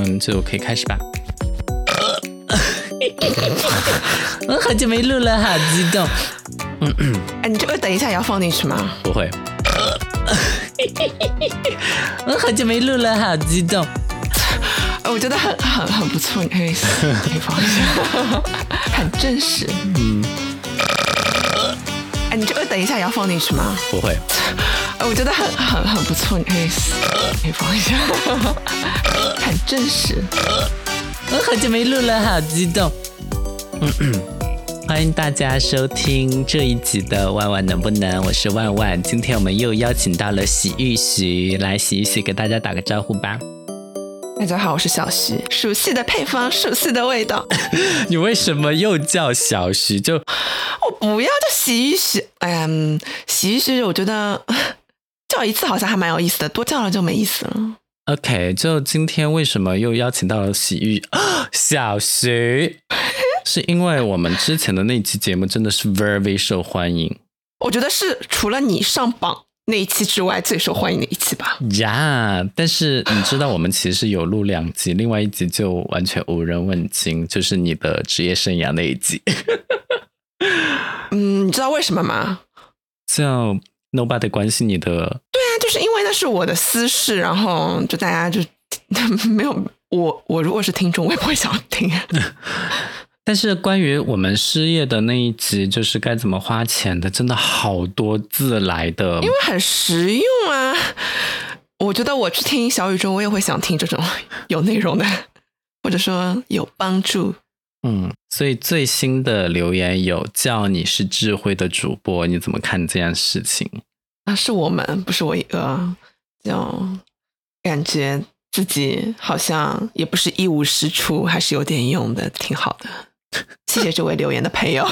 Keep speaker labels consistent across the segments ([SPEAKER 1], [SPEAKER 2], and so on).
[SPEAKER 1] 们就可以开始吧。我好久没录了，好激动。
[SPEAKER 2] 嗯嗯哎，你这个等一下也要放进去吗？
[SPEAKER 1] 不会。我好久没录了，好激动。
[SPEAKER 2] 我觉得很很很不错，你可以可以放一下，很真实。嗯。哎，你这个等一下也要放进去吗？
[SPEAKER 1] 不会。
[SPEAKER 2] 我觉得很很很不错，你可以可以放一下，很真实。
[SPEAKER 1] 我好久没录了，好激动。欢迎大家收听这一集的《万万能不能》，我是万万。今天我们又邀请到了洗浴徐来，洗浴徐给大家打个招呼吧。
[SPEAKER 2] 大家好，我是小徐。熟悉的配方，熟悉的味道。
[SPEAKER 1] 你为什么又叫小徐？就
[SPEAKER 2] 我不要叫洗浴徐。嗯，洗浴徐，我觉得。叫一次好像还蛮有意思的，多叫了就没意思了。
[SPEAKER 1] OK，就今天为什么又邀请到了洗浴 小徐？是因为我们之前的那期节目真的是 very 受欢迎。
[SPEAKER 2] 我觉得是除了你上榜那一期之外最受欢迎的一期吧。
[SPEAKER 1] 呀，但是你知道我们其实有录两集，另外一集就完全无人问津，就是你的职业生涯那一集。
[SPEAKER 2] 嗯，你知道为什么吗？
[SPEAKER 1] 叫。Nobody 关心你的，
[SPEAKER 2] 对啊，就是因为那是我的私事，然后就大家就 没有我。我如果是听众，我也不会想听。
[SPEAKER 1] 但是关于我们失业的那一集，就是该怎么花钱的，真的好多字来的，
[SPEAKER 2] 因为很实用啊。我觉得我去听小宇宙，我也会想听这种有内容的，或者说有帮助。
[SPEAKER 1] 嗯，所以最新的留言有叫你是智慧的主播，你怎么看这件事情？
[SPEAKER 2] 啊，是我们，不是我一个，就感觉自己好像也不是一无是处，还是有点用的，挺好的。谢谢这位留言的朋友。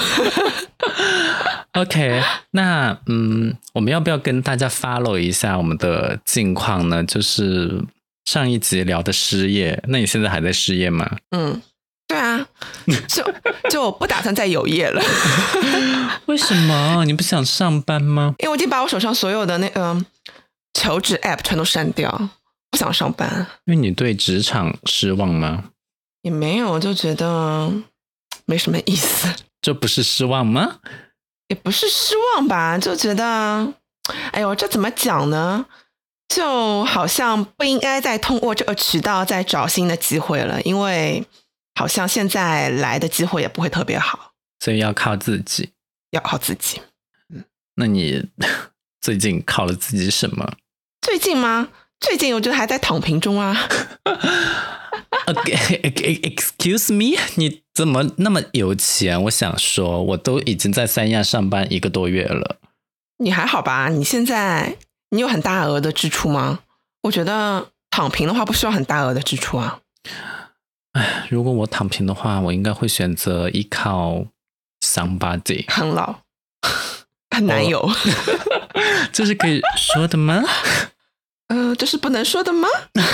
[SPEAKER 1] OK，那嗯，我们要不要跟大家 follow 一下我们的近况呢？就是上一集聊的失业，那你现在还在失业吗？
[SPEAKER 2] 嗯。对啊，就 就不打算再有业了。
[SPEAKER 1] 为什么？你不想上班吗？
[SPEAKER 2] 因为我已经把我手上所有的那个求职 App 全都删掉，不想上班。
[SPEAKER 1] 因为你对职场失望吗？
[SPEAKER 2] 也没有，就觉得没什么意思。
[SPEAKER 1] 这不是失望吗？
[SPEAKER 2] 也不是失望吧，就觉得，哎呦，这怎么讲呢？就好像不应该再通过这个渠道再找新的机会了，因为。好像现在来的机会也不会特别好，
[SPEAKER 1] 所以要靠自己，
[SPEAKER 2] 要靠自己。
[SPEAKER 1] 嗯，那你 最近靠了自己什么？
[SPEAKER 2] 最近吗？最近我觉得还在躺平中啊。
[SPEAKER 1] OK，Excuse me，你怎么那么有钱？我想说，我都已经在三亚上班一个多月了。
[SPEAKER 2] 你还好吧？你现在你有很大额的支出吗？我觉得躺平的话不需要很大额的支出啊。
[SPEAKER 1] 哎，如果我躺平的话，我应该会选择依靠 somebody。
[SPEAKER 2] 很老，很男友，
[SPEAKER 1] 这是可以说的吗？
[SPEAKER 2] 呃，这是不能说的吗？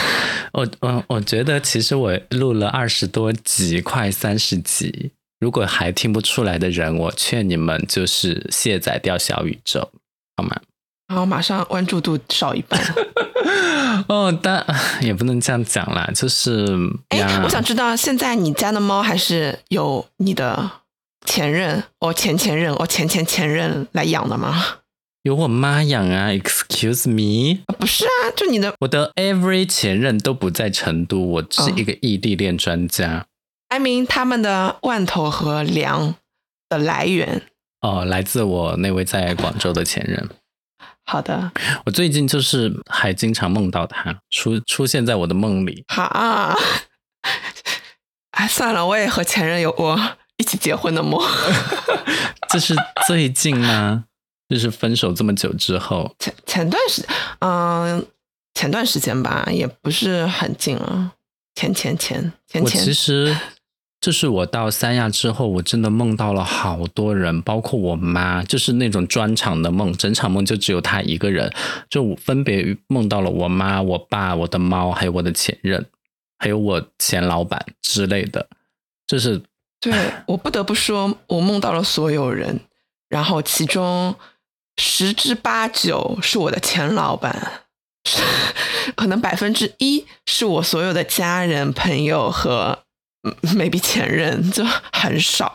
[SPEAKER 1] 我我我觉得，其实我录了二十多集，快三十集，如果还听不出来的人，我劝你们就是卸载掉小宇宙，好吗？
[SPEAKER 2] 好，马上关注度少一半。
[SPEAKER 1] 哦，但 也不能这样讲啦，就是，
[SPEAKER 2] 哎，我想知道现在你家的猫还是有你的前任，哦，前前任，哦，前前前任来养的吗？
[SPEAKER 1] 有我妈养啊，Excuse me？
[SPEAKER 2] 不是啊，就你的，
[SPEAKER 1] 我的 every 前任都不在成都，我是一个异地恋专家。
[SPEAKER 2] I mean，他们的罐头和粮的来源，
[SPEAKER 1] 哦，来自我那位在广州的前任。
[SPEAKER 2] 好的，
[SPEAKER 1] 我最近就是还经常梦到他出出现在我的梦里。
[SPEAKER 2] 哈，哎，算了，我也和前任有过一起结婚的梦。
[SPEAKER 1] 这是最近吗？就是分手这么久之后？
[SPEAKER 2] 前前段时，嗯，前段时间吧，也不是很近了。前前前前前，
[SPEAKER 1] 其实。就是我到三亚之后，我真的梦到了好多人，包括我妈，就是那种专场的梦，整场梦就只有她一个人，就分别梦到了我妈、我爸、我的猫，还有我的前任，还有我前老板之类的。就是
[SPEAKER 2] 对我不得不说，我梦到了所有人，然后其中十之八九是我的前老板。可能百分之一是我所有的家人、朋友和 maybe 前任，就很少。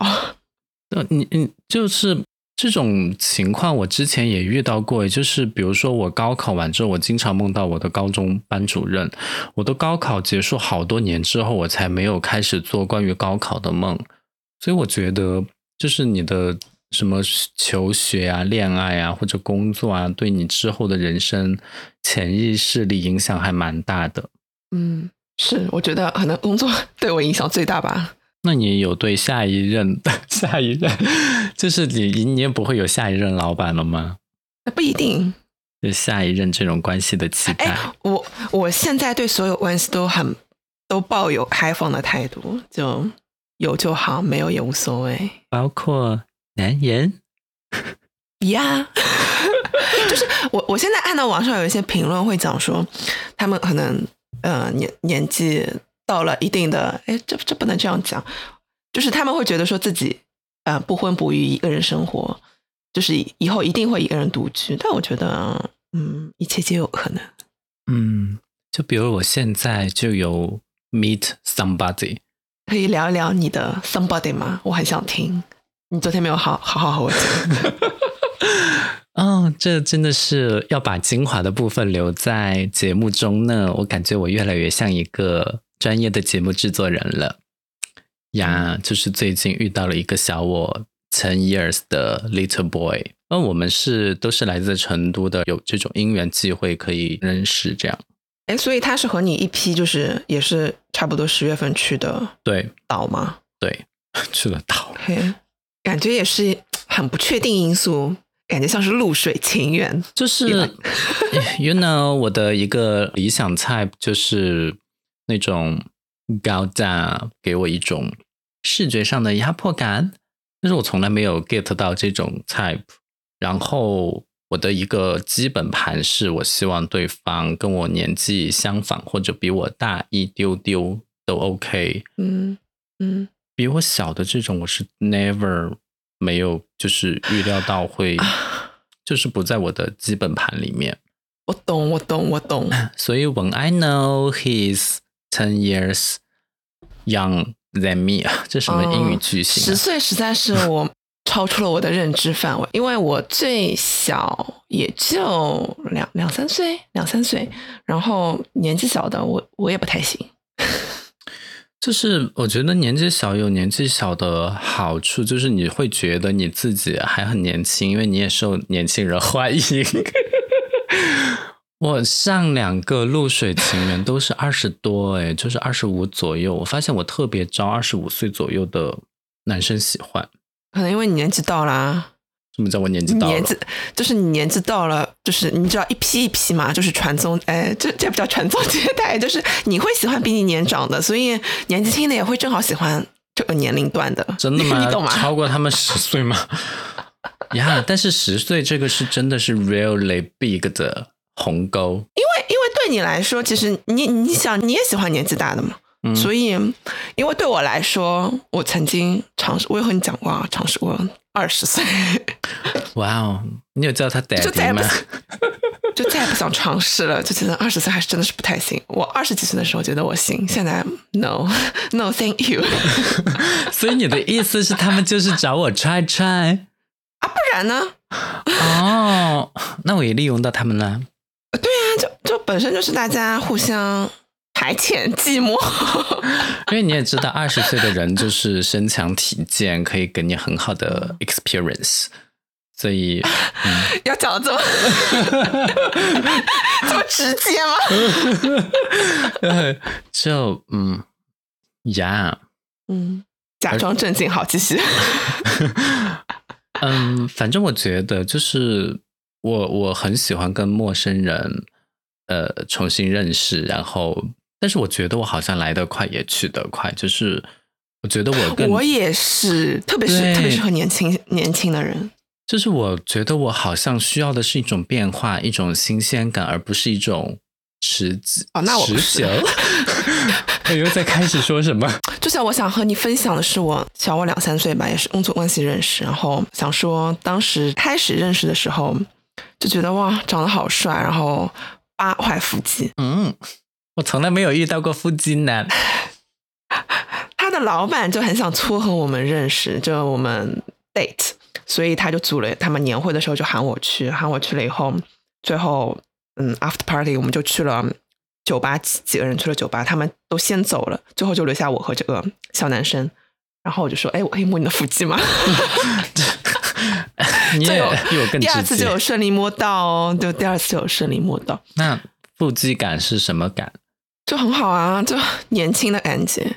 [SPEAKER 1] 呃，你你就是这种情况，我之前也遇到过，就是比如说我高考完之后，我经常梦到我的高中班主任。我的高考结束好多年之后，我才没有开始做关于高考的梦。所以我觉得，就是你的什么求学啊、恋爱啊或者工作啊，对你之后的人生潜意识里影响还蛮大的。
[SPEAKER 2] 嗯，是，我觉得可能工作 对我影响最大吧。
[SPEAKER 1] 那你有对下一任的 下一任，就是你你也不会有下一任老板了吗？
[SPEAKER 2] 不一定，
[SPEAKER 1] 就下一任这种关系的期待。
[SPEAKER 2] 我我现在对所有关系都很都抱有开放的态度，就有就好，没有也无所谓。
[SPEAKER 1] 包括男人
[SPEAKER 2] 呀，就是我我现在看到网上有一些评论会讲说，他们可能呃年年纪。到了一定的，哎，这这不能这样讲，就是他们会觉得说自己，呃，不婚不育，一个人生活，就是以后一定会一个人独居。但我觉得，嗯，一切皆有可能。
[SPEAKER 1] 嗯，就比如我现在就有 meet somebody，
[SPEAKER 2] 可以聊一聊你的 somebody 吗？我很想听。你昨天没有好好好和我讲。
[SPEAKER 1] 哦，这真的是要把精华的部分留在节目中呢。我感觉我越来越像一个。专业的节目制作人了呀，就是最近遇到了一个小我 ten years 的 little boy，那我们是都是来自成都的，有这种因缘机会可以认识这样。
[SPEAKER 2] 哎，所以他是和你一批，就是也是差不多十月份去的，
[SPEAKER 1] 对
[SPEAKER 2] 岛吗？
[SPEAKER 1] 对，去了岛。
[SPEAKER 2] 嘿，感觉也是很不确定因素，感觉像是露水情缘。
[SPEAKER 1] 就是，you know，我的一个理想菜就是。那种高大给我一种视觉上的压迫感，但是我从来没有 get 到这种 type。然后我的一个基本盘是我希望对方跟我年纪相仿或者比我大一丢丢都 OK。
[SPEAKER 2] 嗯嗯，
[SPEAKER 1] 比我小的这种我是 never 没有就是预料到会，就是不在我的基本盘里面。
[SPEAKER 2] 我懂，我懂，我懂。
[SPEAKER 1] 所以 when I know he's Ten years young than me 啊，这什么英语句型？
[SPEAKER 2] 十岁实在是我 超出了我的认知范围，因为我最小也就两两三岁，两三岁，然后年纪小的我我也不太行。
[SPEAKER 1] 就是我觉得年纪小有年纪小的好处，就是你会觉得你自己还很年轻，因为你也受年轻人欢迎。我上两个露水情缘都是二十多，哎，就是二十五左右。我发现我特别招二十五岁左右的男生喜欢，
[SPEAKER 2] 可能因为你年纪到了。
[SPEAKER 1] 什么叫我年纪到了？
[SPEAKER 2] 年纪就是你年纪到了，就是你知道一批一批嘛，就是传宗，哎，这这不叫传宗接代，就是你会喜欢比你年长的，所以年纪轻的也会正好喜欢这个年龄段的。
[SPEAKER 1] 真的吗？
[SPEAKER 2] 你懂吗？
[SPEAKER 1] 超过他们十岁吗？呀，但是十岁这个是真的是 really big 的。鸿沟，因
[SPEAKER 2] 为因为对你来说，其实你你想你也喜欢年纪大的嘛，所以因为对我来说，我曾经尝试，我也和你讲过啊，尝试过二十岁。
[SPEAKER 1] 哇哦，你有叫他
[SPEAKER 2] 就再也不 就再也不想尝试了，就觉得二十岁还是真的是不太行。我二十几岁的时候觉得我行，现在 no no thank you。
[SPEAKER 1] 所以你的意思是他们就是找我 try try
[SPEAKER 2] 啊？不然呢？
[SPEAKER 1] 哦，那我也利用到他们了。
[SPEAKER 2] 对啊，就就本身就是大家互相排遣寂寞，
[SPEAKER 1] 因为你也知道，二十岁的人就是身强体健，可以给你很好的 experience，所以
[SPEAKER 2] 要讲的这么 这么直接
[SPEAKER 1] 吗？就嗯呀，
[SPEAKER 2] 嗯，假装正经，好继续。
[SPEAKER 1] 嗯，反正我觉得就是。我我很喜欢跟陌生人，呃，重新认识，然后，但是我觉得我好像来得快，也去得快，就是我觉得我跟
[SPEAKER 2] 我也是，特别是特别是和年轻年轻的人，
[SPEAKER 1] 就是我觉得我好像需要的是一种变化，一种新鲜感，而不是一种持久。
[SPEAKER 2] 哦，那我
[SPEAKER 1] 持久。我又在开始说什么？
[SPEAKER 2] 就像我想和你分享的是，我小我两三岁吧，也是工作关系认识，然后想说当时开始认识的时候。就觉得哇，长得好帅，然后八块腹肌。
[SPEAKER 1] 嗯，我从来没有遇到过腹肌男。
[SPEAKER 2] 他的老板就很想撮合我们认识，就我们 date，所以他就组了他们年会的时候就喊我去，喊我去了以后，最后嗯 after party 我们就去了酒吧，几几个人去了酒吧，他们都先走了，最后就留下我和这个小男生，然后我就说，哎，我可以摸你的腹肌吗？
[SPEAKER 1] 你也比我更
[SPEAKER 2] 第二次就有顺利摸到哦，就第二次就有顺利摸到，
[SPEAKER 1] 那腹肌感是什么感？
[SPEAKER 2] 就很好啊，就年轻的感觉。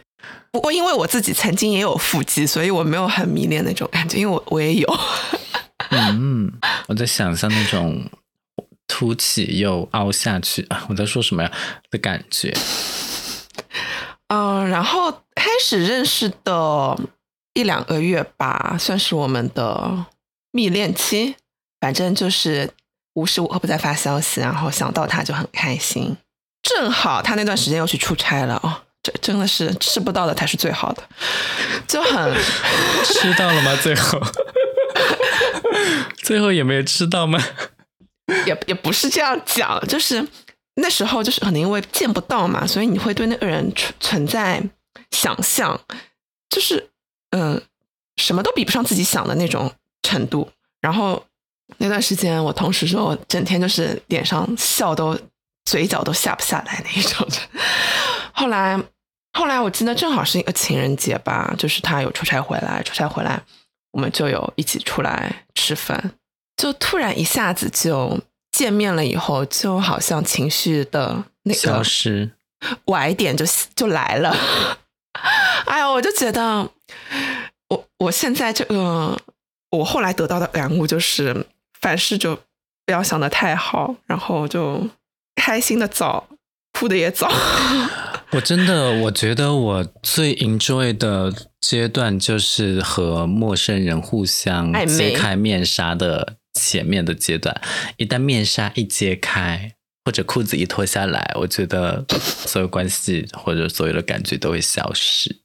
[SPEAKER 2] 不过因为我自己曾经也有腹肌，所以我没有很迷恋那种感觉，因为我我也有。
[SPEAKER 1] 嗯，我在想象那种凸起又凹下去啊，我在说什么呀的感觉。
[SPEAKER 2] 嗯，然后开始认识的一两个月吧，算是我们的蜜恋期。反正就是无时无刻不在发消息，然后想到他就很开心。正好他那段时间又去出差了哦，这真的是吃不到的才是最好的，就很
[SPEAKER 1] 吃到了吗？最后，最后也没有吃到吗？
[SPEAKER 2] 也也不是这样讲，就是那时候就是可能因为见不到嘛，所以你会对那个人存存在想象，就是嗯、呃什么都比不上自己想的那种程度。然后那段时间，我同事说我整天就是脸上笑都嘴角都下不下来那一种。后来后来我记得正好是一个情人节吧，就是他有出差回来，出差回来我们就有一起出来吃饭。就突然一下子就见面了以后，就好像情绪的那
[SPEAKER 1] 消
[SPEAKER 2] 个
[SPEAKER 1] 失。
[SPEAKER 2] 拐点就就来了。哎呀，我就觉得，我我现在这个，我后来得到的感悟就是，凡事就不要想的太好，然后就开心的早，哭的也早。
[SPEAKER 1] 我真的，我觉得我最 enjoy 的阶段就是和陌生人互相揭开面纱的前面的阶段。一旦面纱一揭开，或者裤子一脱下来，我觉得所有关系或者所有的感觉都会消失。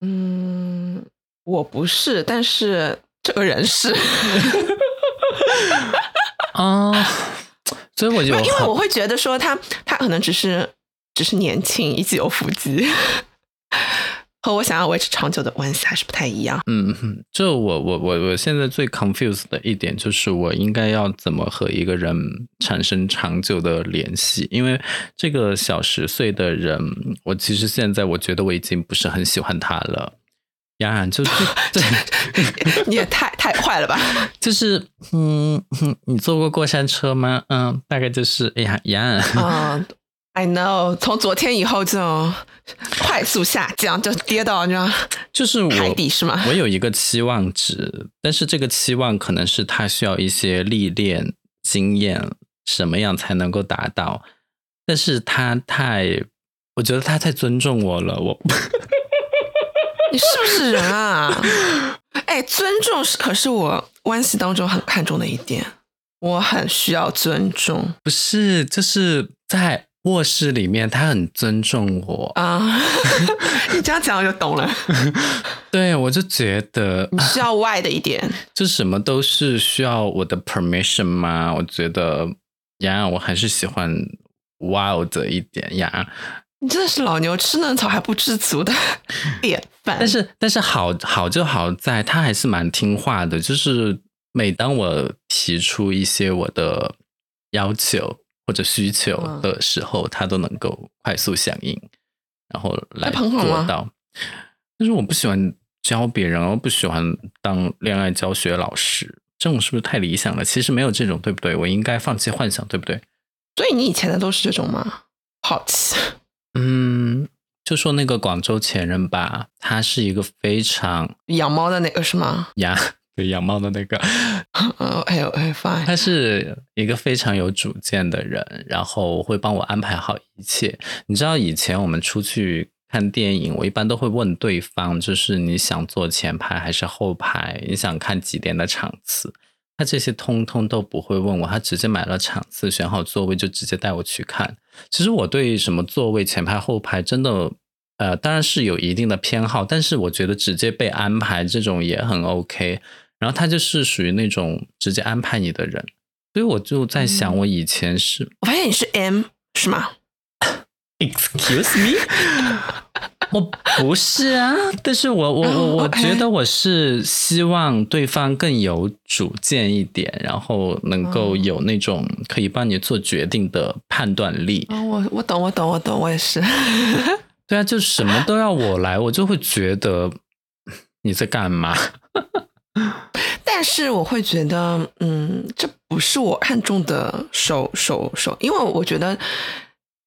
[SPEAKER 2] 嗯，我不是，但是这个人是，
[SPEAKER 1] 啊、所以我就
[SPEAKER 2] 因为我会觉得说他他可能只是只是年轻，以及有腹肌，和我想要维持长久的关系还是不太一样。
[SPEAKER 1] 嗯哼，就我我我我现在最 confused 的一点就是，我应该要怎么和一个人产生长久的联系？因为这个小十岁的人，我其实现在我觉得我已经不是很喜欢他了。当然，就 这，
[SPEAKER 2] 你也太太坏了吧？
[SPEAKER 1] 就是嗯，哼你坐过过山车吗？嗯，大概就是哎呀呀，
[SPEAKER 2] 嗯、i know，从昨天以后就快速下降，就跌到你知道
[SPEAKER 1] 就是
[SPEAKER 2] 海底是吗？
[SPEAKER 1] 我有一个期望值，但是这个期望可能是他需要一些历练、经验，什么样才能够达到？但是他太，我觉得他太尊重我了，我
[SPEAKER 2] 你是不是人啊？哎，尊重是可是我关系当中很看重的一点，我很需要尊重
[SPEAKER 1] 不是，就是在卧室里面，他很尊重我，
[SPEAKER 2] 啊。你这样讲我就懂了，
[SPEAKER 1] 对我就觉得
[SPEAKER 2] 你需要外的一点。
[SPEAKER 1] 就什么都是需要我的 permission 吗？我觉得呀，我还是喜欢 wild 一点呀。
[SPEAKER 2] 你真的是老牛吃嫩草还不知足的 典范。
[SPEAKER 1] 但是但是好好就好在他还是蛮听话的，就是每当我提出一些我的要求或者需求
[SPEAKER 2] 嗯
[SPEAKER 1] 的时候，他都能够快速响应，然后来做到。但是我不喜欢教别人，我不喜欢当恋爱教学老师，这种是不是太理想了？其实没有这种，对不对？我应该放弃幻想，对不对？
[SPEAKER 2] 所以你以前的都是这种吗？好奇，
[SPEAKER 1] 嗯，就说那个广州前任吧，他是一个非常
[SPEAKER 2] 养猫的那个是吗？
[SPEAKER 1] 养对养猫的那个，
[SPEAKER 2] 嗯，哎呦哎，fine，
[SPEAKER 1] 他是一个非常有主见的人，然后会帮我安排好一切。你知道以前我们出去看电影，我一般都会问对方，就是你想坐前排还是后排？你想看几点的场次？他这些通通都不会问我，他直接买了场次，选好座位就直接带我去看。其实我对什么座位前排后排真的。呃，当然是有一定的偏好，但是我觉得直接被安排这种也很 OK。然后他就是属于那种直接安排你的人，所以我就在想，
[SPEAKER 2] 嗯
[SPEAKER 1] 我以前是、
[SPEAKER 2] 我发现你是 M，是吗？
[SPEAKER 1] Excuse me，我不是啊，但是我我我
[SPEAKER 2] 哦
[SPEAKER 1] 我觉得我是希望对方更有主见一点，然后能够
[SPEAKER 2] 哦
[SPEAKER 1] 有那种可以帮你做决定的判断力。
[SPEAKER 2] 哦，我我懂，我懂，我懂，我也是。
[SPEAKER 1] 对啊，就什么都要我来，我就会觉得你在干嘛？
[SPEAKER 2] 但是我会觉得，嗯，这不是我看中的手手手，因为我觉得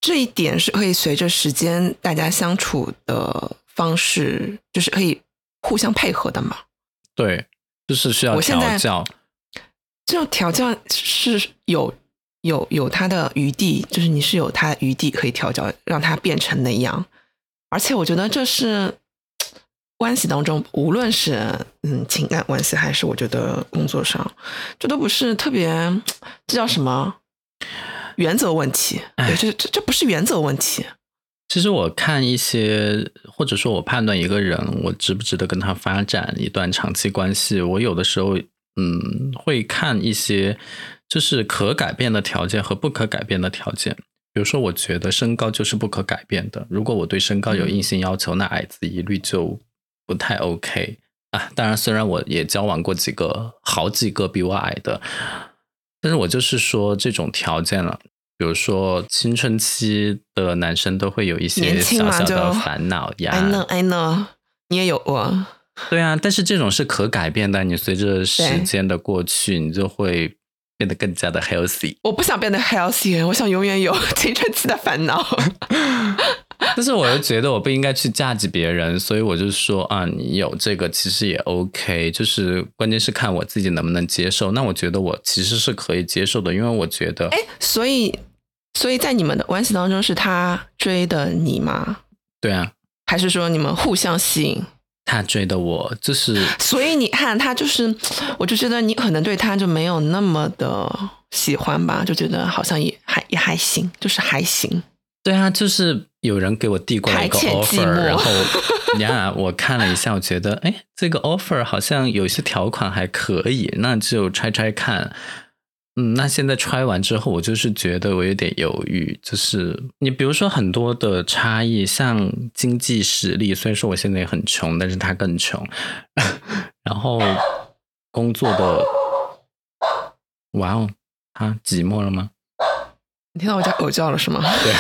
[SPEAKER 2] 这一点是可以随着时间大家相处的方式，就是可以互相配合的嘛。
[SPEAKER 1] 对，就是需要调教。
[SPEAKER 2] 这种调教是有有有它的余地，就是你是有它的余地可以调教，让它变成那样。而且我觉得这是关系当中，无论是嗯情感关系，还是我觉得工作上，这都不是特别，这叫什么原则问题？对，
[SPEAKER 1] 哎
[SPEAKER 2] 这这这不是原则问题。
[SPEAKER 1] 其实我看一些，或者说我判断一个人，我值不值得跟他发展一段长期关系，我有的时候，嗯，会看一些就是可改变的条件和不可改变的条件。比如说，我觉得身高就是不可改变的，如果我对身高有硬性要求，那矮子一律就不太 OK 啊。当然，虽然我也交往过几个好几个比我矮的，但是我就是说这种条件了。比如说青春期的男生都会有一些小小的烦恼呀
[SPEAKER 2] I know, I know，你也有过。
[SPEAKER 1] 对啊，但是这种是可改变的，你随着时间的过去，你就会变得更加的 healthy。
[SPEAKER 2] 我不想变得 healthy，我想永远有 青春期的烦恼。
[SPEAKER 1] 但是我又觉得我不应该去嫁给别人，所以我就说啊，你有这个其实也 OK，就是关键是看我自己能不能接受。那我觉得我其实是可以接受的，因为我觉得
[SPEAKER 2] 哎，所以，所以在你们的关系当中，是他追的你吗？
[SPEAKER 1] 对啊，
[SPEAKER 2] 还是说你们互相吸引？
[SPEAKER 1] 他追的我就是
[SPEAKER 2] 所以你看，他就是，我就觉得你可能对他就没有那么的喜欢吧，就觉得好像也还也还行，就是还行。
[SPEAKER 1] 对啊，就是有人给我递过来一个 offer，然后呀，我看了一下，我觉得哎，这个 offer 好像有一些条款还可以，那就拆拆看。嗯，那现在拆完之后，我就是觉得我有点犹豫，就是你比如说很多的差异，像经济实力，虽然说我现在也很穷，但是他更穷，然后工作的，哇哦，他寂寞了吗？
[SPEAKER 2] 你听到我家 狗叫了是吗？
[SPEAKER 1] 对，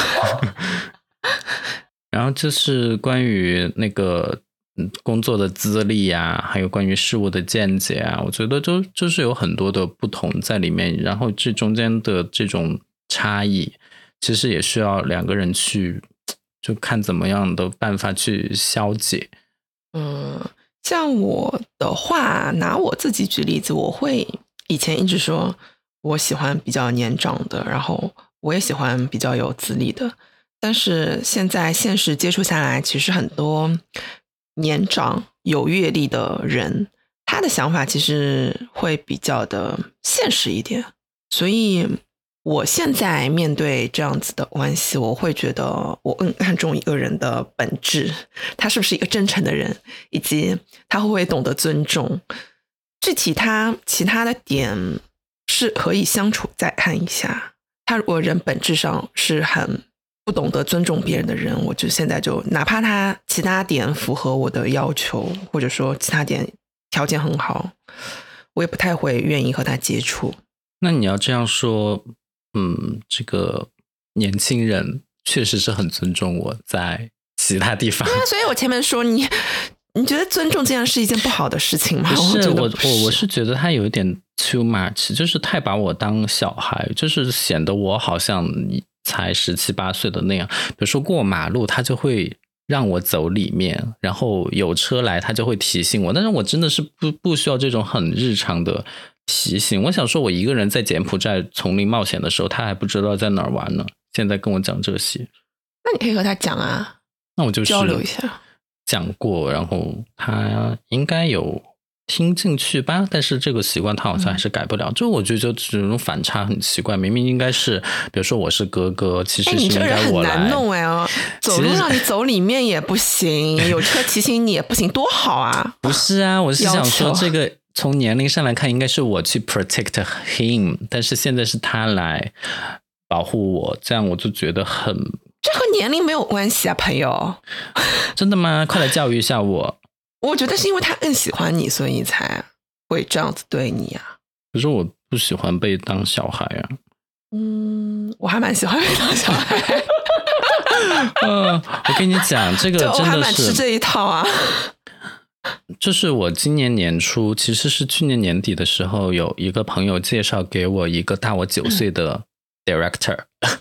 [SPEAKER 1] 然后就是关于那个嗯工作的资历呀、还有关于事物的见解啊，我觉得都就是有很多的不同在里面，然后这中间的这种差异，其实也需要两个人去就看怎么样的办法去消解。
[SPEAKER 2] 嗯，像我的话，拿我自己举例子，我会以前一直说我喜欢比较年长的，然后我也喜欢比较有资历的。但是现在现实接触下来，其实很多年长有阅历的人，他的想法其实会比较的现实一点。所以我现在面对这样子的关系，我会觉得我更看重一个人的本质，他是不是一个真诚的人，以及他会不会懂得尊重。具体他其他的点是可以相处再看一下。他如果人本质上是很不懂得尊重别人的人，我就现在就哪怕他其他点符合我的要求，或者说其他点条件很好，我也不太会愿意和他接触。
[SPEAKER 1] 那你要这样说，嗯，这个年轻人确实是很尊重我在其他地方。
[SPEAKER 2] 那所以我前面说你，你觉得尊重这样是一件不好的事情吗？
[SPEAKER 1] 不是我我我是觉得他有一点 too much，就是太把我当小孩，就是显得我好像才十七八岁的那样。比如说过马路，他就会让我走里面，然后有车来，他就会提醒我。但是我真的是不不需要这种很日常的提醒。我想说，我一个人在柬埔寨丛林冒险的时候，他还不知道在哪儿玩呢。现在跟我讲这些，
[SPEAKER 2] 那你可以和他讲啊，
[SPEAKER 1] 那我就是
[SPEAKER 2] 交流一下。
[SPEAKER 1] 讲过，然后他应该有听进去吧，但是这个习惯他好像还是改不了。就我觉得就这种反差很奇怪，明明应该是，比如说我是哥哥，其
[SPEAKER 2] 哎，
[SPEAKER 1] 实是应
[SPEAKER 2] 你这个人很
[SPEAKER 1] 该我来。
[SPEAKER 2] 难弄哎哦，走路让你走里面也不行，有车提醒你也不行，多好啊！
[SPEAKER 1] 不是啊，我是想说这个从年龄上来看，应该是我去 protect him，但是现在是他来。保护我，这样我就觉得很
[SPEAKER 2] 这和年龄没有关系啊，朋友。
[SPEAKER 1] 真的吗？快来教育一下我。
[SPEAKER 2] 我觉得是因为他更喜欢你，所以才会这样子对你啊。
[SPEAKER 1] 可是我不喜欢被当小孩啊。
[SPEAKER 2] 嗯，我还蛮喜欢被当小孩。
[SPEAKER 1] 嗯，我跟你讲，这个 真的
[SPEAKER 2] 还蛮吃
[SPEAKER 1] 是，
[SPEAKER 2] 这一套啊。
[SPEAKER 1] 就是我今年年初，其实是去年年底的时候，有一个朋友介绍给我一个大我九岁的 director，I guess，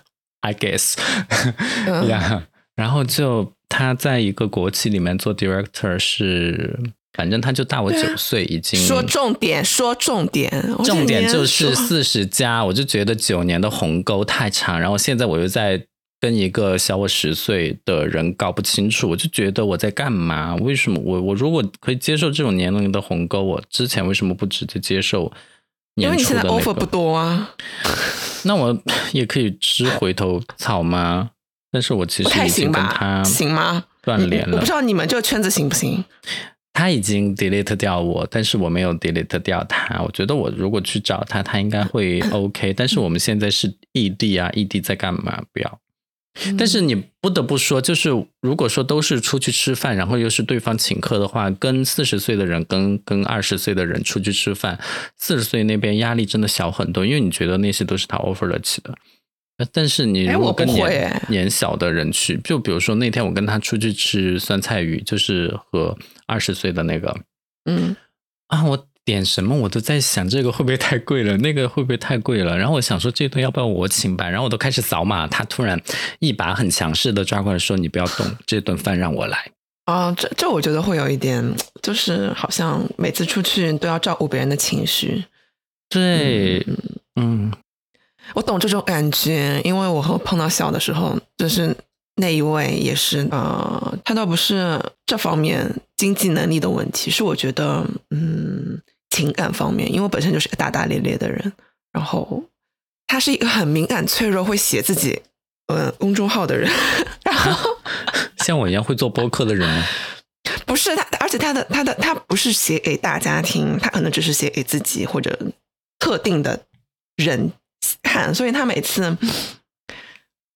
[SPEAKER 2] 嗯
[SPEAKER 1] 呀，然后就他在一个国企里面做 director 是，反正他就大我九岁，已经
[SPEAKER 2] 说重点，说重点，
[SPEAKER 1] 重点就是四十加，我就觉得九年的鸿沟太长，然后现在我又在跟一个小我十岁的人搞不清楚，我就觉得我在干嘛？为什么我我如果可以接受这种年龄的鸿沟，我之前为什么不直接接受年
[SPEAKER 2] 因为你现在 offer 不？多啊，
[SPEAKER 1] 那我也可以吃回头草吗？但是我其实已经？
[SPEAKER 2] 行吗？
[SPEAKER 1] 断联了
[SPEAKER 2] 我不知，道你们这个圈子行不行？
[SPEAKER 1] 他已经 delete 掉我，但是我没有 delete 掉他。我觉得我如果去找他，他应该会 OK。但是我们现在是异地啊，异地在干嘛？不要。但是你不得不说，就是如果说都是出去吃饭，然后又是对方请客的话，跟四十岁的人跟跟二十岁的人出去吃饭，四十岁那边压力真的小很多，因为你觉得那些都是他 offer 得起的。呃但是你如果跟年、
[SPEAKER 2] 哎
[SPEAKER 1] 年小的人去，就比如说那天我跟他出去吃酸菜鱼，就是和二十岁的那个
[SPEAKER 2] 嗯，
[SPEAKER 1] 啊，我点什么我都在想这个会不会太贵了，那个会不会太贵了。然后我想说这顿要不要我请吧，然后我都开始扫码，他突然一把很强势的抓过来说：“你不要动，这顿饭让我来。
[SPEAKER 2] 啊，这这我觉得会有一点，就是好像每次出去都要照顾别人的情绪。”
[SPEAKER 1] 对，嗯，
[SPEAKER 2] 我懂这种感觉，因为我和碰到小的时候，就是那一位也是，呃，他倒不是这方面经济能力的问题，是我觉得，嗯，情感方面，因为我本身就是个大大咧咧的人，然后他是一个很敏感、脆弱，会写自己嗯公众号的人，然后
[SPEAKER 1] 像我一样会做播客的人吗，
[SPEAKER 2] 不是他，而且他的他的他不是写给大家听，他可能只是写给自己或者特定的人看，所以他每次，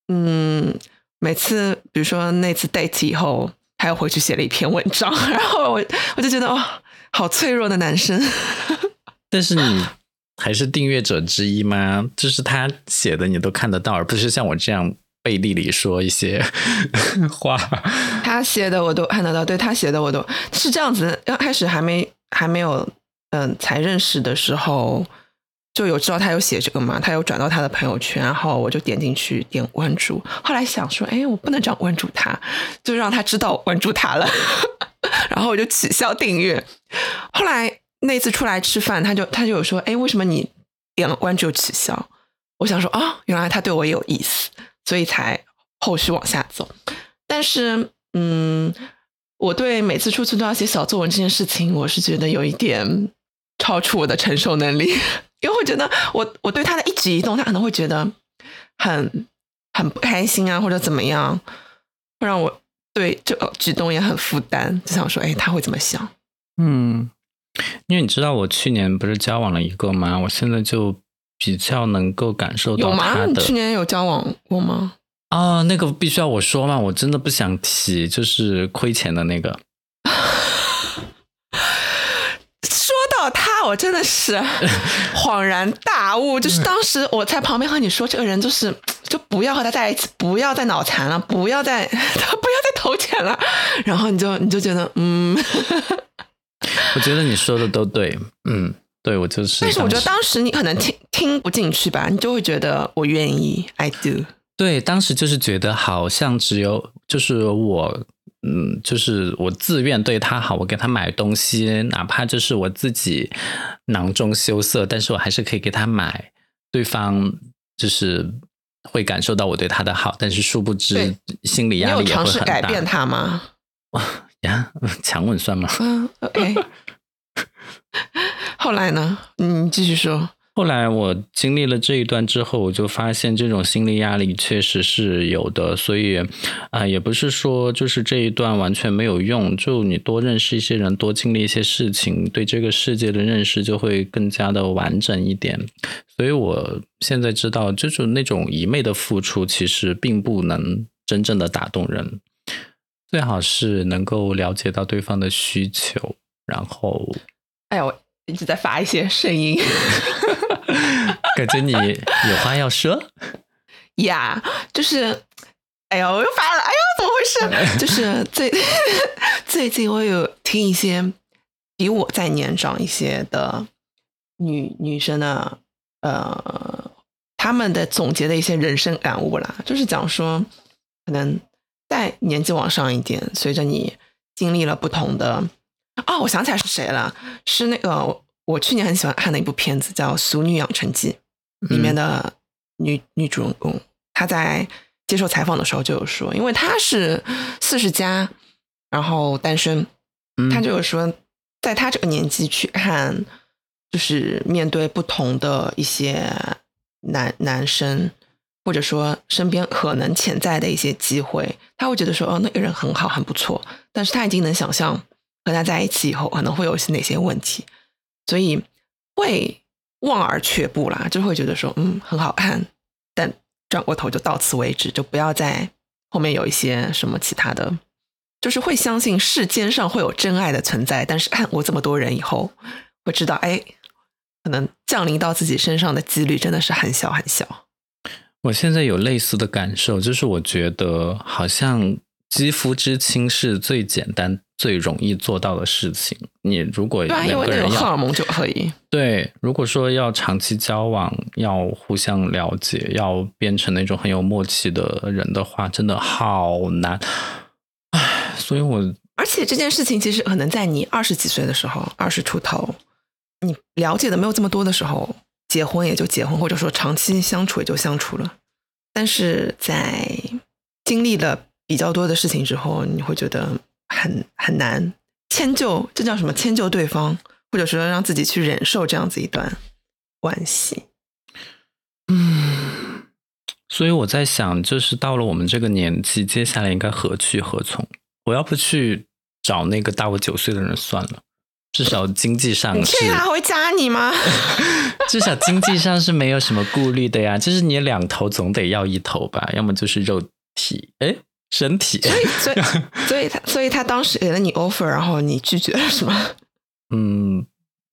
[SPEAKER 2] 嗯，每次比如说那次 date 以后，他又回去写了一篇文章，然后我我就觉得哦、好脆弱的男生，
[SPEAKER 1] 但是你还是订阅者之一吗？就是他写的你都看得到，而不是像我这样背地里说一些 话。
[SPEAKER 2] 他写的我都看得到，对他写的我都是这样子。刚开始还没还没有嗯、才认识的时候，就有知道他有写这个嘛，他有转到他的朋友圈，然后我就点进去点关注。后来想说，哎，我不能这样关注他，就让他知道关注他了，然后我就取消订阅。后来那次出来吃饭，他就他就有说，哎，为什么你点了关注取消？我想说啊、原来他对我有意思，所以才后续往下走。但是，嗯，我对每次出去都要写小作文这件事情，我是觉得有一点超出我的承受能力，因为我觉得我我对他的一举一动，他可能会觉得很很不开心啊，或者怎么样，会让我对这个举动也很负担，就想说，哎，他会怎么想？
[SPEAKER 1] 嗯，因为你知道我去年不是交往了一个吗？我现在就比较能够感受？到他的
[SPEAKER 2] 你去年有交往过吗？
[SPEAKER 1] 啊、那个必须要我说吗？我真的不想提，就是亏钱的那个。
[SPEAKER 2] 说到他，我真的是 恍然大悟。就是当时我在旁边和你说，这个人就是 就不要和他在一起，不要再脑残了，不要再 不要再投钱了。然后你就你就觉得嗯，
[SPEAKER 1] 我觉得你说的都对，嗯，对我就是。
[SPEAKER 2] 但是我觉得当时你可能听听不进去吧，你就会觉得我愿意，I do。
[SPEAKER 1] 对当时就是觉得好像只有就是我，嗯，就是我自愿对他好，我给他买东西，哪怕就是我自己囊中羞涩，但是我还是可以给他买。对方就是会感受到我对他的好，但是殊不知心理压力也
[SPEAKER 2] 有尝试
[SPEAKER 1] 会很大。
[SPEAKER 2] 改变他吗？
[SPEAKER 1] 呀，强吻算吗？
[SPEAKER 2] 嗯，OK。后来呢？你继续说。
[SPEAKER 1] 后来我经历了这一段之后，我就发现这种心理压力确实是有的，所以啊、也不是说就是这一段完全没有用，就你多认识一些人，多经历一些事情，对这个世界的认识就会更加的完整一点。所以我现在知道，就是那种一昧的付出，其实并不能真正的打动人。最好是能够了解到对方的需求，然后
[SPEAKER 2] 哎呀，我一直在发一些声音
[SPEAKER 1] 感觉你有话要说。
[SPEAKER 2] 呀就是，哎呀，我又发了，哎呀，怎么回事？就是最 最近我有听一些比我再年长一些的女女生的呃，他们的总结的一些人生感悟啦，就是讲说，可能在年纪往上一点，随着你经历了不同的，哦，我想起来是谁了，是那个我去年很喜欢看的一部片子，叫《俗女养成记》。里面的女、女主人公，她在接受采访的时候就有说，因为她是四十加，然后单身，
[SPEAKER 1] 嗯
[SPEAKER 2] 她就有说，在她这个年纪去看，就是面对不同的一些男男生，或者说身边可能潜在的一些机会，她会觉得说，哦，那个人很好，很不错，但是她已经能想象和他在一起以后可能会有些哪些问题，所以会望而却步啦，就会觉得说，嗯，很好看，但转过头就到此为止，就不要再后面有一些什么其他的，就是会相信世间上会有真爱的存在，但是看过这么多人以后，会知道，哎，可能降临到自己身上的几率真的是很小很小。
[SPEAKER 1] 我现在有类似的感受，就是我觉得好像肌肤之亲是最简单、最容易做到的事情。你如果
[SPEAKER 2] 对啊，因为那
[SPEAKER 1] 两个人
[SPEAKER 2] 荷尔蒙就可以。
[SPEAKER 1] 对，如果说要长期交往，要互相了解，要变成那种很有默契的人的话，真的好难。唉，所以我
[SPEAKER 2] 而且这件事情其实可能在你二十几岁的时候，二十出头，你了解的没有这么多的时候，结婚也就结婚，或者说长期相处也就相处了。但是在经历了比较多的事情之后，你会觉得很很难迁就，这叫什么？迁就对方，或者说让自己去忍受这样子一段关系。
[SPEAKER 1] 嗯，所以我在想，就是到了我们这个年纪，接下来应该何去何从？我要不去找那个大我九岁的人算了，至少经济上是
[SPEAKER 2] 你确定，他会加你吗？
[SPEAKER 1] 至少经济上是没有什么顾虑的呀。就是你两头总得要一头吧，要么就是肉体，哎，身体。
[SPEAKER 2] 所以，所以，所以他，所以他当时给了你 offer，然后你拒绝了，是吗？
[SPEAKER 1] 嗯，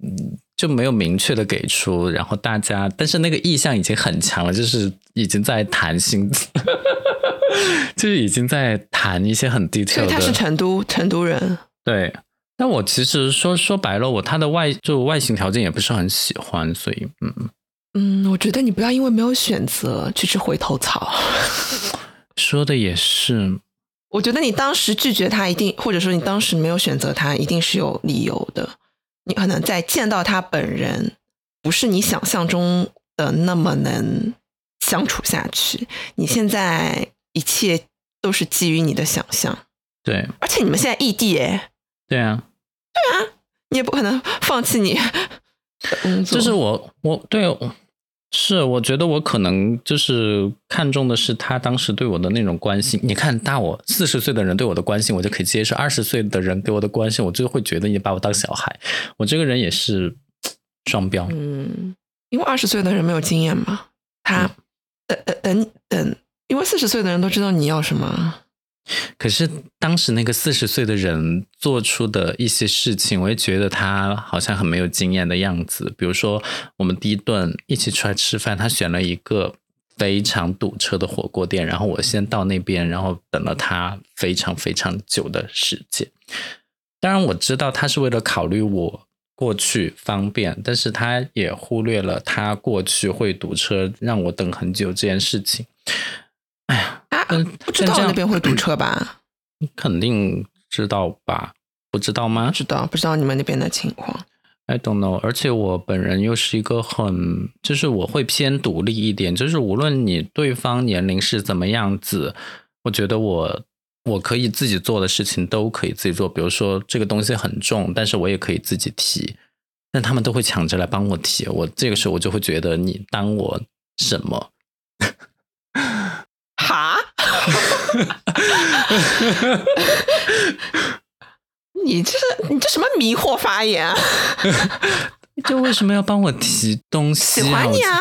[SPEAKER 1] 嗯就没有明确的给出，然后大家，但是那个意向已经很强了，就是已经在谈心，就是已经在谈一些很
[SPEAKER 2] 所
[SPEAKER 1] detail
[SPEAKER 2] 以他是，成都成都人，
[SPEAKER 1] 对。但我其实说说白了，我他的外就外形条件也不是很喜欢，所以嗯，
[SPEAKER 2] 嗯，我觉得你不要因为没有选择去吃回头草。
[SPEAKER 1] 说的也是，
[SPEAKER 2] 我觉得你当时拒绝他，一定或者说你当时没有选择他，一定是有理由的。你可能在见到他本人，不是你想象中的那么能相处下去。你现在一切都是基于你的想象，
[SPEAKER 1] 对
[SPEAKER 2] 而且你们现在异地耶，
[SPEAKER 1] 对啊，对啊
[SPEAKER 2] 你也不可能放弃你工作。
[SPEAKER 1] 就是我我对是我觉得我可能就是看重的是他当时对我的那种关心。你看大我四十岁的人对我的关心，我就可以接受；二十岁的人给我的关心，我就会觉得你把我当小孩。我这个人也是双标。
[SPEAKER 2] 嗯，因为二十岁的人没有经验嘛，他等等等等，因为四十岁的人都知道你要什么。
[SPEAKER 1] 可是当时那个四十岁的人做出的一些事情，我也觉得他好像很没有经验的样子。比如说，我们第一顿一起出来吃饭，他选了一个非常堵车的火锅店，然后我先到那边，然后等了他非常非常久的时间。当然，我知道他是为了考虑我过去方便，但是他也忽略了他过去会堵车，让我等很久这件事情。嗯，
[SPEAKER 2] 不知道那边会堵车吧？
[SPEAKER 1] 肯定知道吧？不知道吗
[SPEAKER 2] 不知道，不知道你们那边的情况。
[SPEAKER 1] ？I don't know。而且我本人又是一个很，就是我会偏独立一点，就是无论你对方年龄是怎么样子，我觉得我我可以自己做的事情都可以自己做。比如说这个东西很重，但是我也可以自己提。但他们都会抢着来帮我提。我这个时候我就会觉得你当我什么？
[SPEAKER 2] 哈？你这是你这什么迷惑发言啊？
[SPEAKER 1] 就为什么要帮我提东西、
[SPEAKER 2] 喜欢你啊！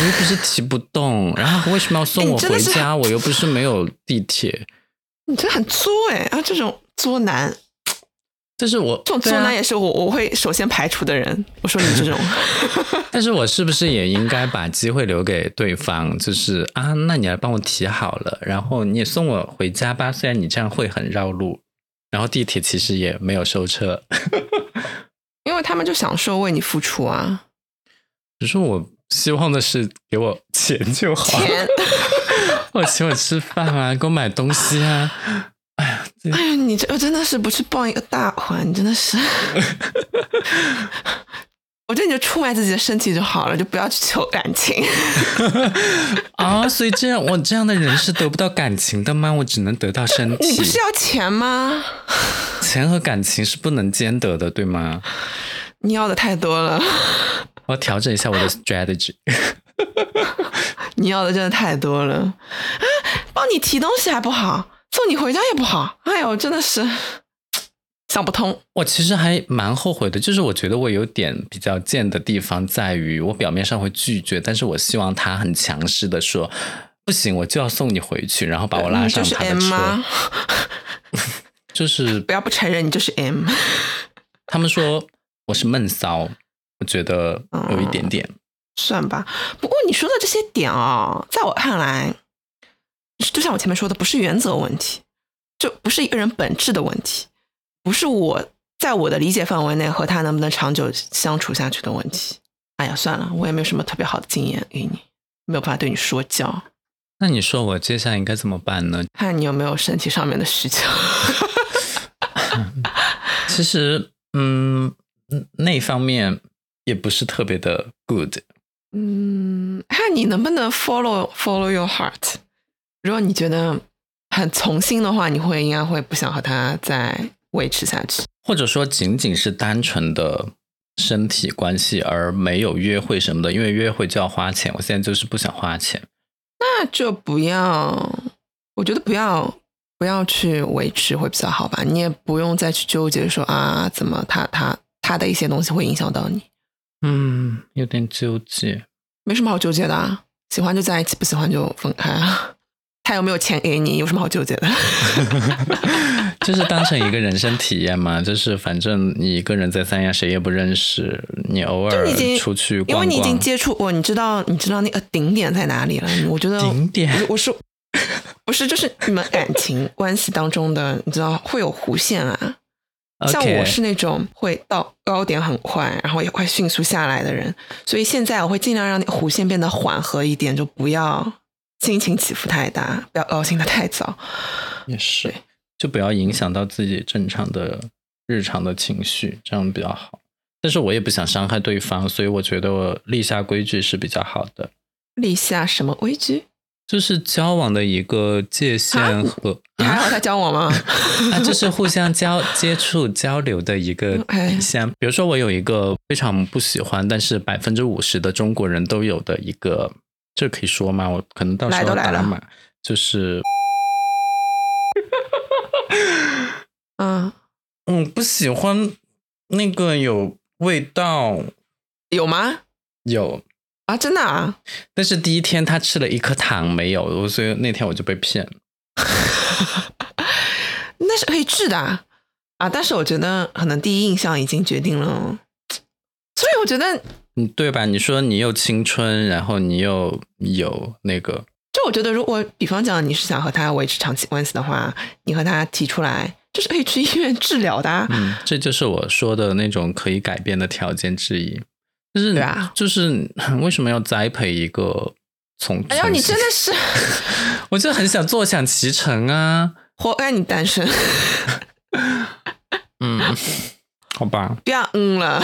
[SPEAKER 1] 我又不是提不动，然后为什么要送我回家？我又不是没有地铁。
[SPEAKER 2] 你这很作哎啊！这种作男，
[SPEAKER 1] 这是我
[SPEAKER 2] 这种作男也是我我会首先排除的人。我说你这种，
[SPEAKER 1] 但是我是不是也应该把机会留给对方？就是啊，那你来帮我提好了，然后你也送我回家吧。虽然你这样会很绕路，然后地铁其实也没有收车，
[SPEAKER 2] 因为他们就享受为你付出啊。
[SPEAKER 1] 只是我希望的是给我钱就好。
[SPEAKER 2] 钱。
[SPEAKER 1] 我请我吃饭啊，给我买东西啊！哎呀，
[SPEAKER 2] 你这个真的是不是傍一个大款？你真的是，我觉得你就出卖自己的身体就好了，就不要去求感情
[SPEAKER 1] 啊！所以这样，我这样的人是得不到感情的吗？我只能得到身体？
[SPEAKER 2] 你不是要钱吗？
[SPEAKER 1] 钱和感情是不能兼得的，对吗？
[SPEAKER 2] 你要的太多了，
[SPEAKER 1] 我要调整一下我的 strategy。
[SPEAKER 2] 你要的真的太多了啊！帮你提东西还不好，送你回家也不好。哎呦，真的是想不通。
[SPEAKER 1] 我其实还蛮后悔的，就是我觉得我有点比较贱的地方在于，我表面上会拒绝，但是我希望他很强势的说不行，我就要送你回去，然后把我拉上他的车。就是
[SPEAKER 2] 不要不承认你就是 M。
[SPEAKER 1] 他们说我是闷骚，我觉得有一点点。
[SPEAKER 2] 算吧，不过你说的这些点啊，在我看来，就像我前面说的，不是原则问题，就不是一个人本质的问题，不是我在我的理解范围内和他能不能长久相处下去的问题。哎呀，算了，我也没有什么特别好的经验给你，没有办法对你说教。
[SPEAKER 1] 那你说我接下来应该怎么办呢？
[SPEAKER 2] 看你有没有身体上面的需求。
[SPEAKER 1] 其实，嗯，那方面也不是特别的 good。
[SPEAKER 2] 嗯，看你能不能 follow follow your heart。如果你觉得很从心的话，你会应该会不想和他再维持下去。
[SPEAKER 1] 或者说，仅仅是单纯的身体关系，而没有约会什么的，因为约会就要花钱。我现在就是不想花钱，
[SPEAKER 2] 那就不要。我觉得不要不要去维持会比较好吧。你也不用再去纠结说啊，怎么他他他的一些东西会影响到你。
[SPEAKER 1] 嗯，有点纠结，
[SPEAKER 2] 没什么好纠结的啊，喜欢就在一起，不喜欢就分开啊。他有没有钱给你，有什么好纠结的？
[SPEAKER 1] 就是当成一个人生体验嘛，就是反正你一个人在三亚，谁也不认识，你偶尔出去逛
[SPEAKER 2] 逛，因为你已经接触过，你知道，你知道那个顶点在哪里了。我觉得
[SPEAKER 1] 顶点，
[SPEAKER 2] 我是不是就是你们感情关系当中的，你知道会有弧线啊？像我是那种会到高点很快，然后也快迅速下来的人，所以现在我会尽量让那个弧线变得缓和一点，就不要心情起伏太大，不要高兴的太早。
[SPEAKER 1] 也是，就不要影响到自己正常的日常的情绪，这样比较好。但是我也不想伤害对方，所以我觉得我立下规矩是比较好的。
[SPEAKER 2] 立下什么规矩？
[SPEAKER 1] 就是交往的一个界限和
[SPEAKER 2] 你还好他交往吗？
[SPEAKER 1] 啊，就是互相交接触交流的一个 底线。比如说，我有一个非常不喜欢，但是百分之五十的中国人都有的一个，这可以说吗？我可能到时候打码，就是，
[SPEAKER 2] 嗯
[SPEAKER 1] 嗯，不喜欢那个有味道，
[SPEAKER 2] 有吗？
[SPEAKER 1] 有。
[SPEAKER 2] 啊，真的啊！
[SPEAKER 1] 但是第一天他吃了一颗糖没有，所以那天我就被骗了。
[SPEAKER 2] 那是可以治的啊啊！但是我觉得可能第一印象已经决定了，所以我觉得，
[SPEAKER 1] 嗯，对吧？你说你又青春，然后你又有那个，
[SPEAKER 2] 就我觉得，如果比方讲你是想和他维持长期关系的话，你和他提出来，就是可以去医院治疗的。
[SPEAKER 1] 嗯，这就是我说的那种可以改变的条件之一。就是
[SPEAKER 2] 对啊，
[SPEAKER 1] 就是 为什么要栽培一个从？
[SPEAKER 2] 哎呦，你真的是，
[SPEAKER 1] 我就很想坐享其成啊！
[SPEAKER 2] 活该你单身。
[SPEAKER 1] 嗯，好吧。
[SPEAKER 2] 不要嗯了，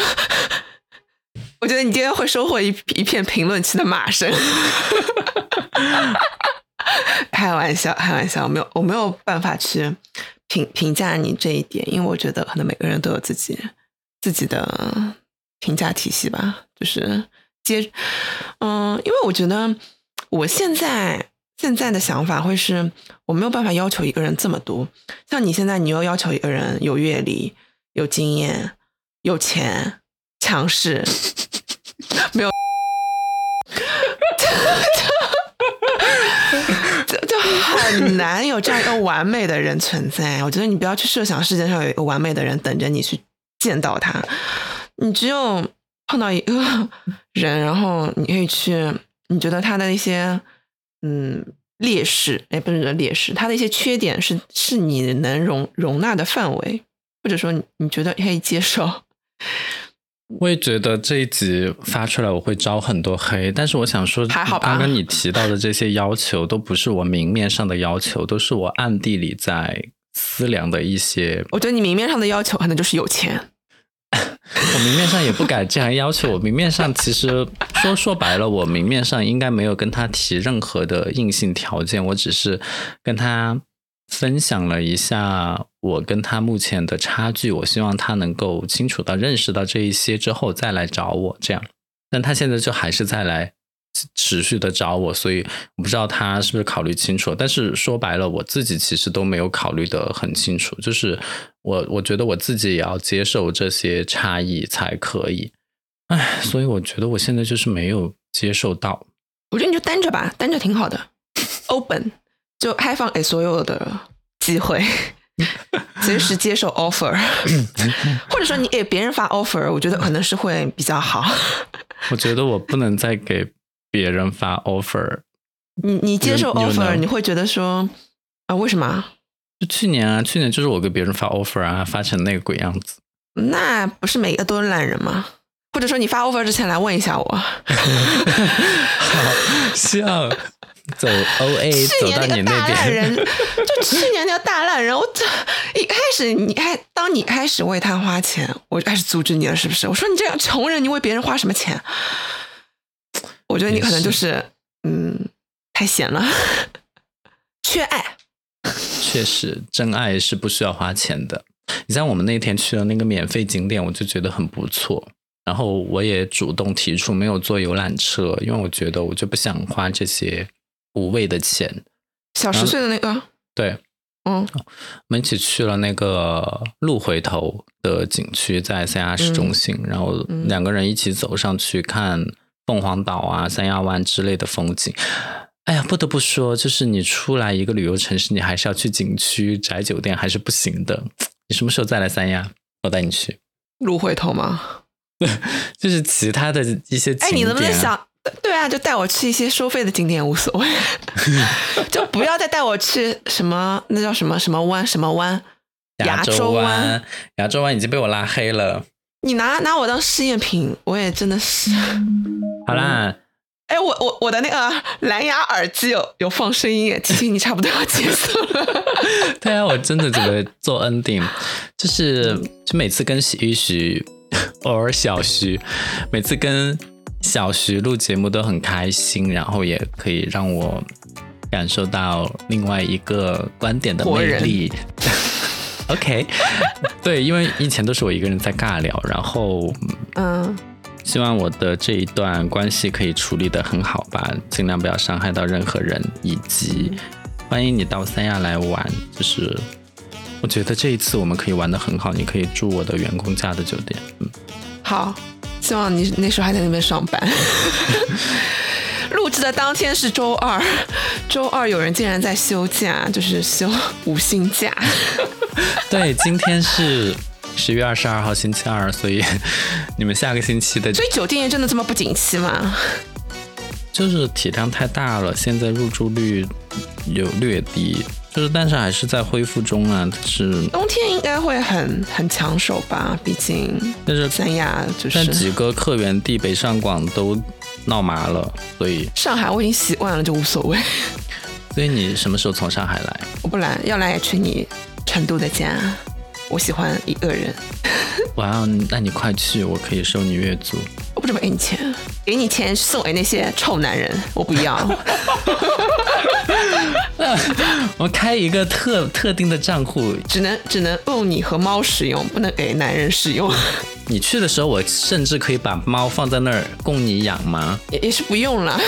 [SPEAKER 2] 我觉得你今天会收获一一片评论区的骂声。开玩笑，开玩笑，我没有，我没有办法去评评价你这一点，因为我觉得可能每个人都有自己自己的。评价体系吧，就是接，嗯，因为我觉得我现在现在的想法会是，我没有办法要求一个人这么多。像你现在，你又要求一个人有阅历、有经验、有钱、强势，没有，就 就很难有这样一个完美的人存在。我觉得你不要去设想世界上有一个完美的人等着你去见到他。你只有碰到一个人，然后你可以去，你觉得他的一些嗯劣势，哎，不是劣势，他的一些缺点是是你能容容纳的范围，或者说你你觉得可以接受。
[SPEAKER 1] 我也觉得这一集发出来我会招很多黑，但是我想说，
[SPEAKER 2] 还好吧
[SPEAKER 1] 刚刚你提到的这些要求都不是我明面上的要求，都是我暗地里在思量的一些。
[SPEAKER 2] 我觉得你明面上的要求可能就是有钱。
[SPEAKER 1] 我明面上也不敢这样要求，我明面上其实说说白了，我明面上应该没有跟他提任何的硬性条件，我只是跟他分享了一下我跟他目前的差距，我希望他能够清楚的认识到这一些之后再来找我这样，但他现在就还是在来持续的找我，所以我不知道他是不是考虑清楚，但是说白了，我自己其实都没有考虑的很清楚，就是我我觉得我自己也要接受这些差异才可以，唉，所以我觉得我现在就是没有接受到。
[SPEAKER 2] 我觉得你就单着吧，单着挺好的，open 就开放给所有的机会，随时接受 offer，或者说你给别人发 offer，我觉得可能是会比较好。
[SPEAKER 1] 我觉得我不能再给别人发 offer。
[SPEAKER 2] 你你接受 offer，你会觉得说啊，为什么？
[SPEAKER 1] 就去年啊，去年就是我给别人发 offer 啊，发成那个鬼样子。
[SPEAKER 2] 那不是每个都是懒人吗？或者说你发 offer 之前来问一下我，
[SPEAKER 1] 好像走 O A 走到你
[SPEAKER 2] 年那个大烂人，就去年那个大烂人，我这一开始你开，当你开始为他花钱，我就开始阻止你了，是不是？我说你这样穷人，你为别人花什么钱？我觉得你可能就是嗯太闲了，缺爱。
[SPEAKER 1] 确实，真爱是不需要花钱的。你像我们那天去的那个免费景点，我就觉得很不错。然后我也主动提出没有坐游览车，因为我觉得我就不想花这些无谓的钱。
[SPEAKER 2] 小十岁的那个，
[SPEAKER 1] 对，
[SPEAKER 2] 嗯
[SPEAKER 1] 我们一起去了那个鹿回头的景区，在三亚市中心，然后
[SPEAKER 2] 嗯
[SPEAKER 1] 两个人一起走上去看凤凰岛啊、三亚湾之类的风景。哎呀，不得不说，就是你出来一个旅游城市，你还是要去景区、宅酒店，还是不行的。你什么时候再来三亚？我带你去。
[SPEAKER 2] 鹿回头吗？
[SPEAKER 1] 就是其他的一些景点、啊，
[SPEAKER 2] 哎，你能不能想？对啊，就带我去一些收费的景点无所谓，就不要再带我去什么那叫什么什么湾什么湾，亚洲
[SPEAKER 1] 洲
[SPEAKER 2] 湾。
[SPEAKER 1] 亚洲湾已经被我拉黑了。
[SPEAKER 2] 你拿拿我当试验品，我也真的是。
[SPEAKER 1] 好啦，
[SPEAKER 2] 哎，我我我的那个蓝牙耳机有有放声音耶，提醒你差不多要结束了。
[SPEAKER 1] 对啊，我真的觉得做 ending 就是就每次跟徐一徐，偶尔小徐，每次跟小徐录节目都很开心，然后也可以让我感受到另外一个观点的魅力。OK，对，因为以前都是我一个人在尬聊，然后
[SPEAKER 2] 嗯，
[SPEAKER 1] 希望我的这一段关系可以处理的很好吧，尽量不要伤害到任何人，以及欢迎你到三亚来玩。就是我觉得这一次我们可以玩的很好，你可以住我的员工家的酒店。嗯，
[SPEAKER 2] 好，希望你那时候还在那边上班。录制的当天是周二，周二有人竟然在休假，就是休五星假。
[SPEAKER 1] 对，今天是十月二十二号星期二，所以你们下个星期的
[SPEAKER 2] 所以酒店业真的这么不景气吗？
[SPEAKER 1] 就是体量太大了，现在入住率有略低，就是但是还是在恢复中啊。是，
[SPEAKER 2] 冬天应该会很很抢手吧？毕竟
[SPEAKER 1] 但是
[SPEAKER 2] 三亚就
[SPEAKER 1] 但
[SPEAKER 2] 是
[SPEAKER 1] 几个客源地北上广都闹麻了，所以
[SPEAKER 2] 上海，我已经习惯了，就无所谓。
[SPEAKER 1] 所以你什么时候从上海来？
[SPEAKER 2] 我不来，要来也去你成都的家。我喜欢一个人，
[SPEAKER 1] 哇，那你快去，我可以收你月租。
[SPEAKER 2] 我不准备给你钱，给你钱送给那些臭男人，我不要。
[SPEAKER 1] 我开一个特特定的账户，
[SPEAKER 2] 只能只能供你和猫使用，不能给男人使用。
[SPEAKER 1] 你去的时候，我甚至可以把猫放在那儿供你养吗？
[SPEAKER 2] 也也是不用了。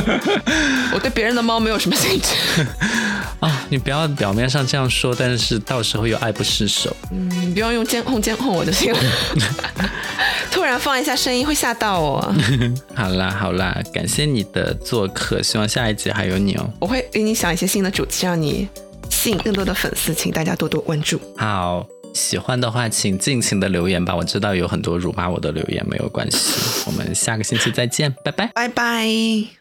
[SPEAKER 2] 我对别人的猫没有什么兴趣。
[SPEAKER 1] 啊，你不要表面上这样说，但是到时候又爱不释手。
[SPEAKER 2] 嗯，你不要用监控监控我就行了。突然放一下声音会吓到我。
[SPEAKER 1] 好啦好啦，感谢你的做客，希望下一集还有你哦。
[SPEAKER 2] 我会给你想一些新的主题，让你吸引更多的粉丝，请大家多多关注。
[SPEAKER 1] 好，喜欢的话请尽情的留言吧。我知道有很多辱骂我的留言，没有关系。我们下个星期再见，拜拜。
[SPEAKER 2] 拜拜。